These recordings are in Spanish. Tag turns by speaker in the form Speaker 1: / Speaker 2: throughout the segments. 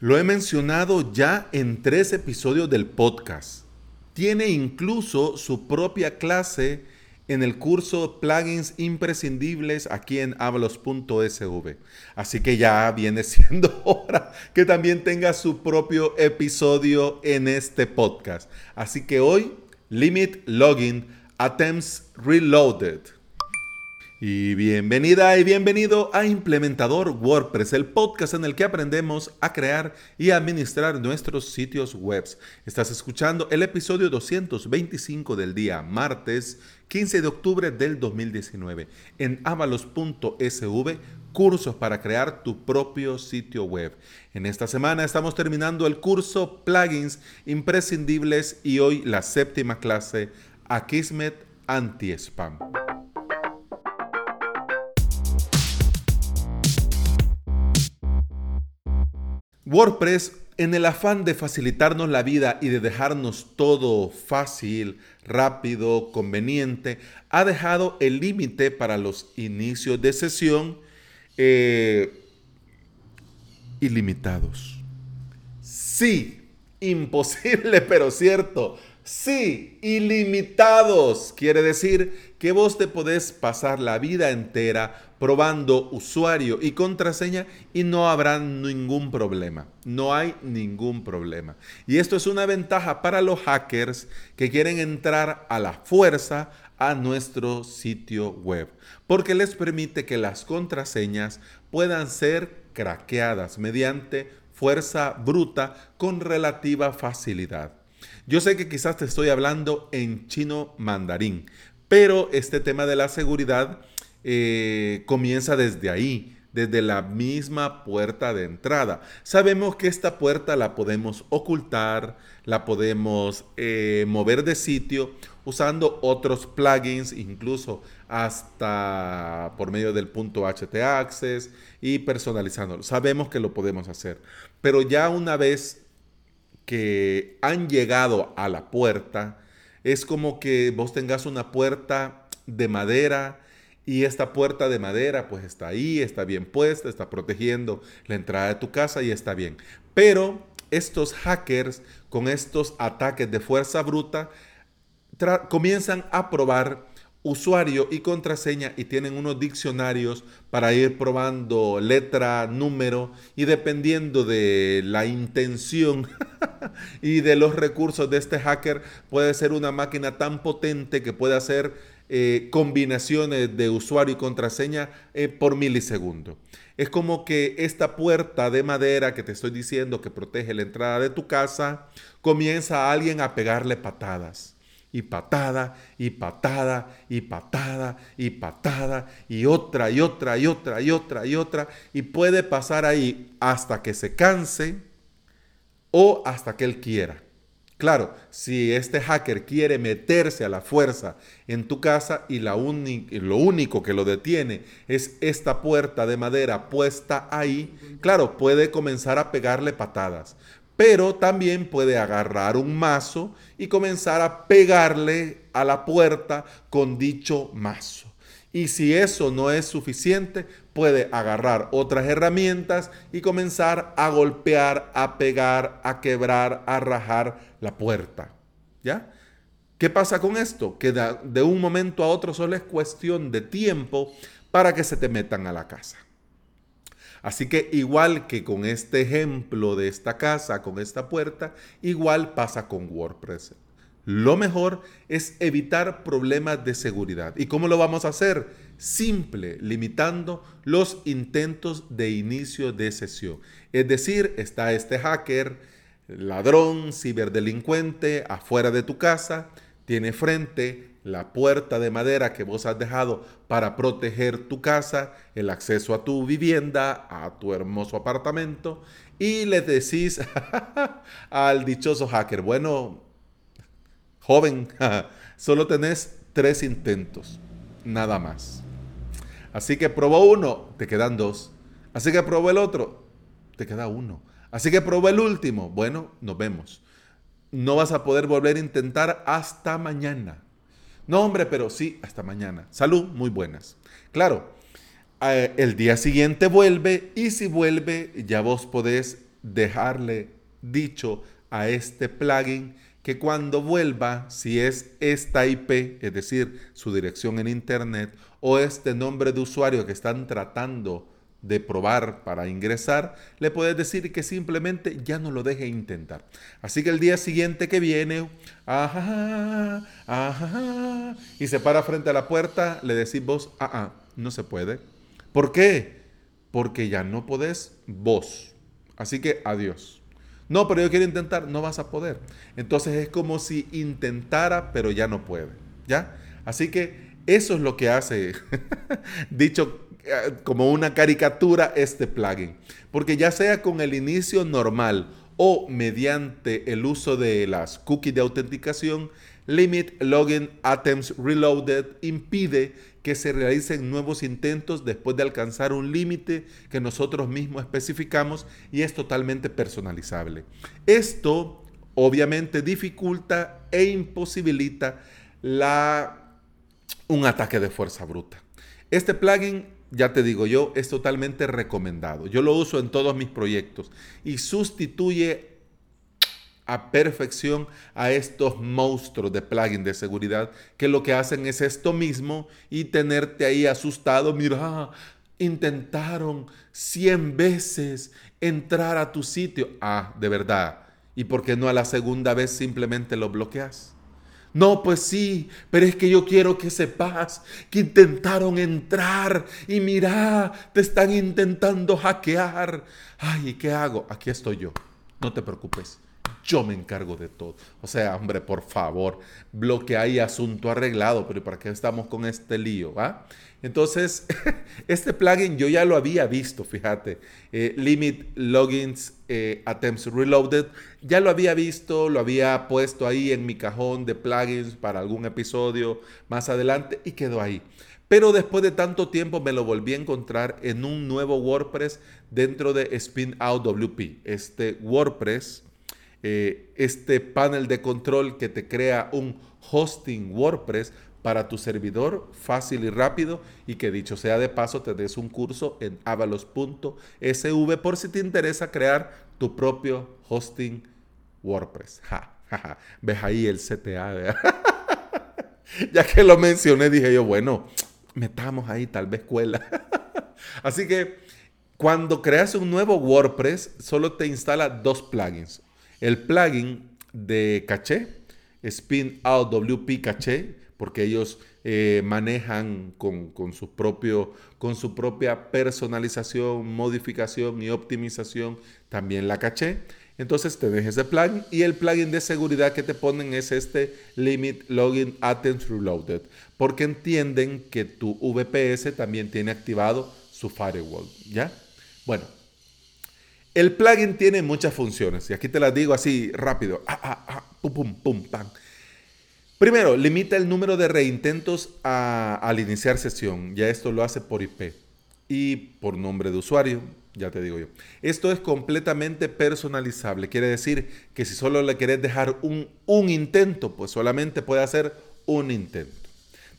Speaker 1: Lo he mencionado ya en tres episodios del podcast. Tiene incluso su propia clase en el curso Plugins Imprescindibles aquí en avalos.sv. Así que ya viene siendo hora que también tenga su propio episodio en este podcast. Así que hoy, Limit Login Attempts Reloaded. Y bienvenida y bienvenido a Implementador WordPress, el podcast en el que aprendemos a crear y administrar nuestros sitios web. Estás escuchando el episodio 225 del día martes 15 de octubre del 2019 en avalos.sv, cursos para crear tu propio sitio web. En esta semana estamos terminando el curso Plugins imprescindibles y hoy la séptima clase Akismet Anti-Spam. WordPress, en el afán de facilitarnos la vida y de dejarnos todo fácil, rápido, conveniente, ha dejado el límite para los inicios de sesión eh, ilimitados. Sí, imposible, pero cierto. Sí, ilimitados. Quiere decir que vos te podés pasar la vida entera probando usuario y contraseña y no habrá ningún problema. No hay ningún problema. Y esto es una ventaja para los hackers que quieren entrar a la fuerza a nuestro sitio web, porque les permite que las contraseñas puedan ser craqueadas mediante fuerza bruta con relativa facilidad. Yo sé que quizás te estoy hablando en chino mandarín, pero este tema de la seguridad eh, comienza desde ahí, desde la misma puerta de entrada. Sabemos que esta puerta la podemos ocultar, la podemos eh, mover de sitio usando otros plugins, incluso hasta por medio del punto htaccess y personalizándolo. Sabemos que lo podemos hacer, pero ya una vez que han llegado a la puerta, es como que vos tengas una puerta de madera y esta puerta de madera pues está ahí, está bien puesta, está protegiendo la entrada de tu casa y está bien. Pero estos hackers con estos ataques de fuerza bruta comienzan a probar usuario y contraseña y tienen unos diccionarios para ir probando letra, número y dependiendo de la intención y de los recursos de este hacker puede ser una máquina tan potente que puede hacer eh, combinaciones de usuario y contraseña eh, por milisegundo. Es como que esta puerta de madera que te estoy diciendo que protege la entrada de tu casa, comienza a alguien a pegarle patadas y patada y patada y patada y patada y otra y otra y otra y otra y otra y puede pasar ahí hasta que se canse o hasta que él quiera. Claro, si este hacker quiere meterse a la fuerza en tu casa y la lo único que lo detiene es esta puerta de madera puesta ahí, claro, puede comenzar a pegarle patadas pero también puede agarrar un mazo y comenzar a pegarle a la puerta con dicho mazo. Y si eso no es suficiente, puede agarrar otras herramientas y comenzar a golpear, a pegar, a quebrar, a rajar la puerta. ¿Ya? ¿Qué pasa con esto? Que de un momento a otro solo es cuestión de tiempo para que se te metan a la casa. Así que igual que con este ejemplo de esta casa, con esta puerta, igual pasa con WordPress. Lo mejor es evitar problemas de seguridad. ¿Y cómo lo vamos a hacer? Simple, limitando los intentos de inicio de sesión. Es decir, está este hacker, ladrón, ciberdelincuente afuera de tu casa, tiene frente la puerta de madera que vos has dejado para proteger tu casa, el acceso a tu vivienda, a tu hermoso apartamento, y le decís al dichoso hacker, bueno, joven, solo tenés tres intentos, nada más. Así que probó uno, te quedan dos. Así que probó el otro, te queda uno. Así que probó el último, bueno, nos vemos. No vas a poder volver a intentar hasta mañana. No, hombre, pero sí, hasta mañana. Salud, muy buenas. Claro, eh, el día siguiente vuelve y si vuelve ya vos podés dejarle dicho a este plugin que cuando vuelva, si es esta IP, es decir, su dirección en Internet, o este nombre de usuario que están tratando de probar para ingresar, le puedes decir que simplemente ya no lo deje intentar. Así que el día siguiente que viene, ajá, ajá, y se para frente a la puerta, le decís vos, ah, ah, no se puede. ¿Por qué? Porque ya no podés vos. Así que adiós. No, pero yo quiero intentar, no vas a poder. Entonces es como si intentara, pero ya no puede. ¿Ya? Así que eso es lo que hace, dicho como una caricatura, este plugin. Porque ya sea con el inicio normal o mediante el uso de las cookies de autenticación, Limit Login Attempts Reloaded impide que se realicen nuevos intentos después de alcanzar un límite que nosotros mismos especificamos y es totalmente personalizable. Esto obviamente dificulta e imposibilita la, un ataque de fuerza bruta. Este plugin ya te digo yo, es totalmente recomendado. Yo lo uso en todos mis proyectos y sustituye a perfección a estos monstruos de plugin de seguridad que lo que hacen es esto mismo y tenerte ahí asustado. Mira, intentaron 100 veces entrar a tu sitio. Ah, de verdad. ¿Y por qué no a la segunda vez simplemente lo bloqueas? No, pues sí, pero es que yo quiero que sepas que intentaron entrar y mira, te están intentando hackear. Ay, ¿qué hago? Aquí estoy yo. No te preocupes. Yo me encargo de todo. O sea, hombre, por favor, bloquea y asunto arreglado, pero ¿para qué estamos con este lío? ¿va? Entonces, este plugin yo ya lo había visto, fíjate. Eh, Limit Logins eh, Attempts Reloaded. Ya lo había visto, lo había puesto ahí en mi cajón de plugins para algún episodio más adelante y quedó ahí. Pero después de tanto tiempo me lo volví a encontrar en un nuevo WordPress dentro de Spin Out WP. Este WordPress, eh, este panel de control que te crea un hosting WordPress para tu servidor fácil y rápido y que dicho sea de paso te des un curso en avalos.sv por si te interesa crear tu propio hosting WordPress. Ves ahí el CTA. ya que lo mencioné dije yo, bueno, metamos ahí tal vez escuela. Así que cuando creas un nuevo WordPress solo te instala dos plugins. El plugin de caché, Spin Out WP Caché, porque ellos eh, manejan con, su propio, con su propia personalización, modificación y optimización también la caché. Entonces te dejes de plugin y el plugin de seguridad que te ponen es este Limit Login Attempts Reloaded, porque entienden que tu VPS también tiene activado su firewall, ¿ya? Bueno, el plugin tiene muchas funciones y aquí te las digo así rápido. Ah, ah, ah. Primero, limita el número de reintentos al iniciar sesión. Ya esto lo hace por IP y por nombre de usuario, ya te digo yo. Esto es completamente personalizable. Quiere decir que si solo le querés dejar un intento, pues solamente puede hacer un intento.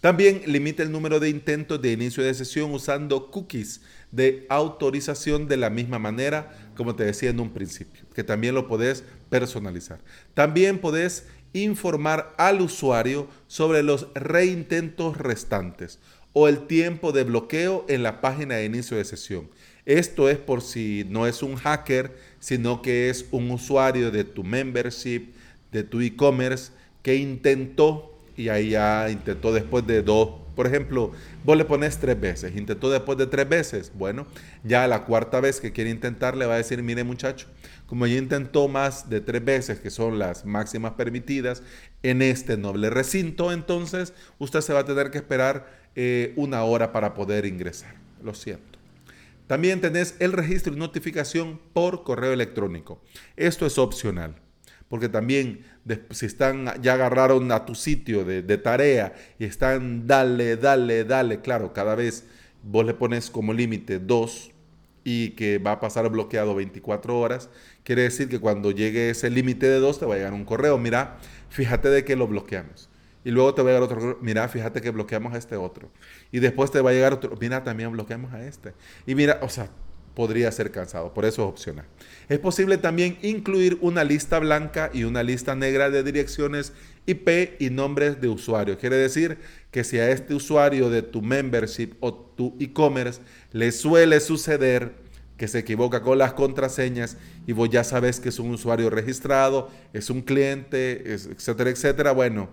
Speaker 1: También limita el número de intentos de inicio de sesión usando cookies de autorización de la misma manera, como te decía en un principio, que también lo podés personalizar. También podés informar al usuario sobre los reintentos restantes o el tiempo de bloqueo en la página de inicio de sesión. Esto es por si no es un hacker, sino que es un usuario de tu membership, de tu e-commerce, que intentó y ahí ya intentó después de dos. Por ejemplo, vos le pones tres veces, intentó después de tres veces. Bueno, ya la cuarta vez que quiere intentar le va a decir, mire muchacho, como ya intentó más de tres veces, que son las máximas permitidas, en este noble recinto, entonces usted se va a tener que esperar eh, una hora para poder ingresar. Lo siento. También tenés el registro y notificación por correo electrónico. Esto es opcional, porque también si están, ya agarraron a tu sitio de, de tarea y están, dale, dale, dale, claro, cada vez vos le pones como límite dos y que va a pasar bloqueado 24 horas, quiere decir que cuando llegue ese límite de dos te va a llegar un correo, mira, fíjate de que lo bloqueamos. Y luego te va a llegar otro mira, fíjate que bloqueamos a este otro. Y después te va a llegar otro, mira, también bloqueamos a este. Y mira, o sea, podría ser cansado. Por eso es opcional. Es posible también incluir una lista blanca y una lista negra de direcciones IP y nombres de usuario. Quiere decir que si a este usuario de tu membership o tu e-commerce le suele suceder que se equivoca con las contraseñas y vos ya sabes que es un usuario registrado, es un cliente, etcétera, etcétera, bueno,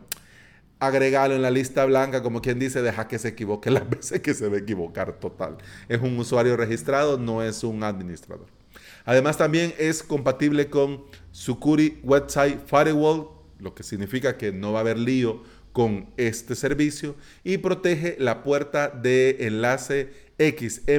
Speaker 1: agregalo en la lista blanca, como quien dice, deja que se equivoque las veces que se a equivocar total. Es un usuario registrado, no es un administrador. Además también es compatible con Sucuri Website Firewall, lo que significa que no va a haber lío con este servicio y protege la puerta de enlace XMLRPC,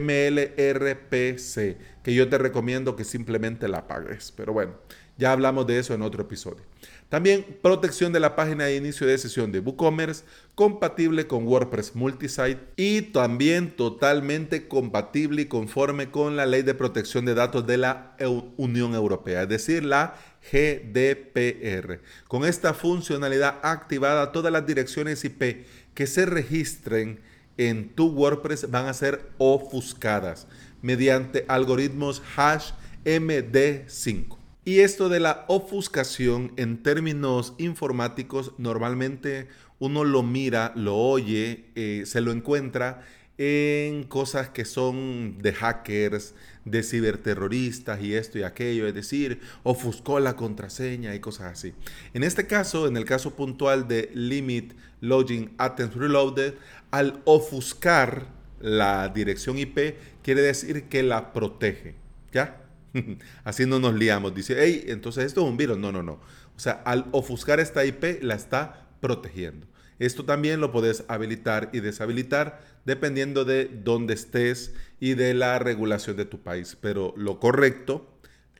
Speaker 1: que yo te recomiendo que simplemente la apagues. Pero bueno, ya hablamos de eso en otro episodio. También protección de la página de inicio de sesión de WooCommerce, compatible con WordPress Multisite y también totalmente compatible y conforme con la Ley de Protección de Datos de la Unión Europea, es decir, la GDPR. Con esta funcionalidad activada, todas las direcciones IP que se registren en tu WordPress van a ser ofuscadas mediante algoritmos hash MD5. Y esto de la ofuscación en términos informáticos, normalmente uno lo mira, lo oye, eh, se lo encuentra en cosas que son de hackers, de ciberterroristas y esto y aquello, es decir, ofuscó la contraseña y cosas así. En este caso, en el caso puntual de Limit Login Attempts Reloaded, al ofuscar la dirección IP, quiere decir que la protege, ¿ya? Así no nos liamos. Dice, hey, entonces esto es un virus. No, no, no. O sea, al ofuscar esta IP la está protegiendo. Esto también lo puedes habilitar y deshabilitar dependiendo de dónde estés y de la regulación de tu país. Pero lo correcto,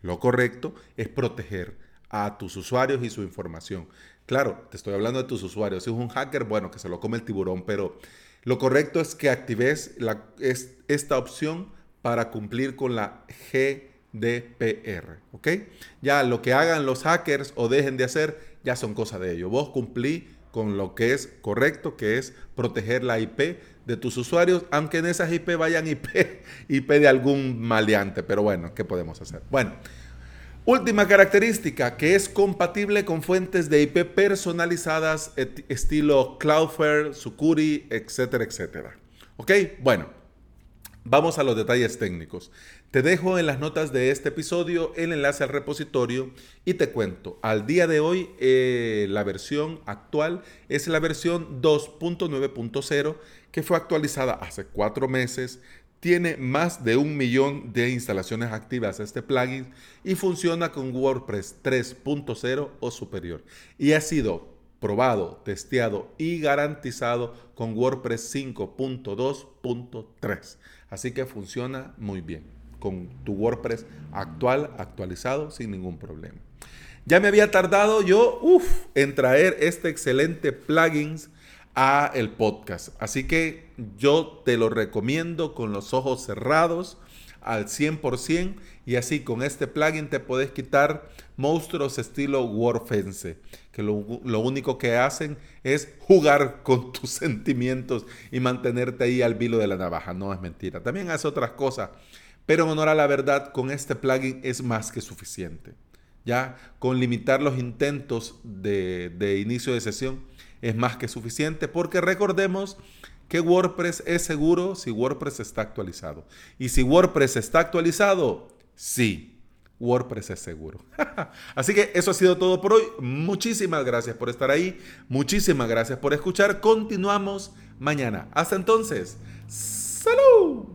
Speaker 1: lo correcto es proteger a tus usuarios y su información. Claro, te estoy hablando de tus usuarios. Si es un hacker, bueno, que se lo come el tiburón, pero lo correcto es que actives esta opción para cumplir con la G DPR. ¿Ok? Ya lo que hagan los hackers o dejen de hacer, ya son cosas de ellos. Vos cumplí con lo que es correcto, que es proteger la IP de tus usuarios, aunque en esas IP vayan IP, IP de algún maleante. Pero bueno, ¿qué podemos hacer? Bueno. Última característica, que es compatible con fuentes de IP personalizadas estilo Cloudflare, Sucuri, etcétera, etcétera. ¿Ok? Bueno, vamos a los detalles técnicos. Te dejo en las notas de este episodio el enlace al repositorio y te cuento, al día de hoy eh, la versión actual es la versión 2.9.0 que fue actualizada hace cuatro meses, tiene más de un millón de instalaciones activas este plugin y funciona con WordPress 3.0 o superior y ha sido probado, testeado y garantizado con WordPress 5.2.3. Así que funciona muy bien con tu WordPress actual, actualizado, sin ningún problema. Ya me había tardado yo en traer este excelente plugin a el podcast. Así que yo te lo recomiendo con los ojos cerrados al 100% y así con este plugin te puedes quitar monstruos estilo Warfence, que lo, lo, único que hacen es jugar con tus sentimientos y mantenerte ahí al vilo de la navaja. No es mentira. También hace otras cosas pero en honor a la verdad, con este plugin es más que suficiente. Ya con limitar los intentos de, inicio de sesión es más que suficiente porque recordemos que WordPress es seguro si WordPress está actualizado. Y si WordPress está actualizado, sí, WordPress es seguro. Así que eso ha sido todo por hoy. Muchísimas gracias por estar ahí. Muchísimas gracias por escuchar. Continuamos mañana. Hasta entonces. ¡Salud!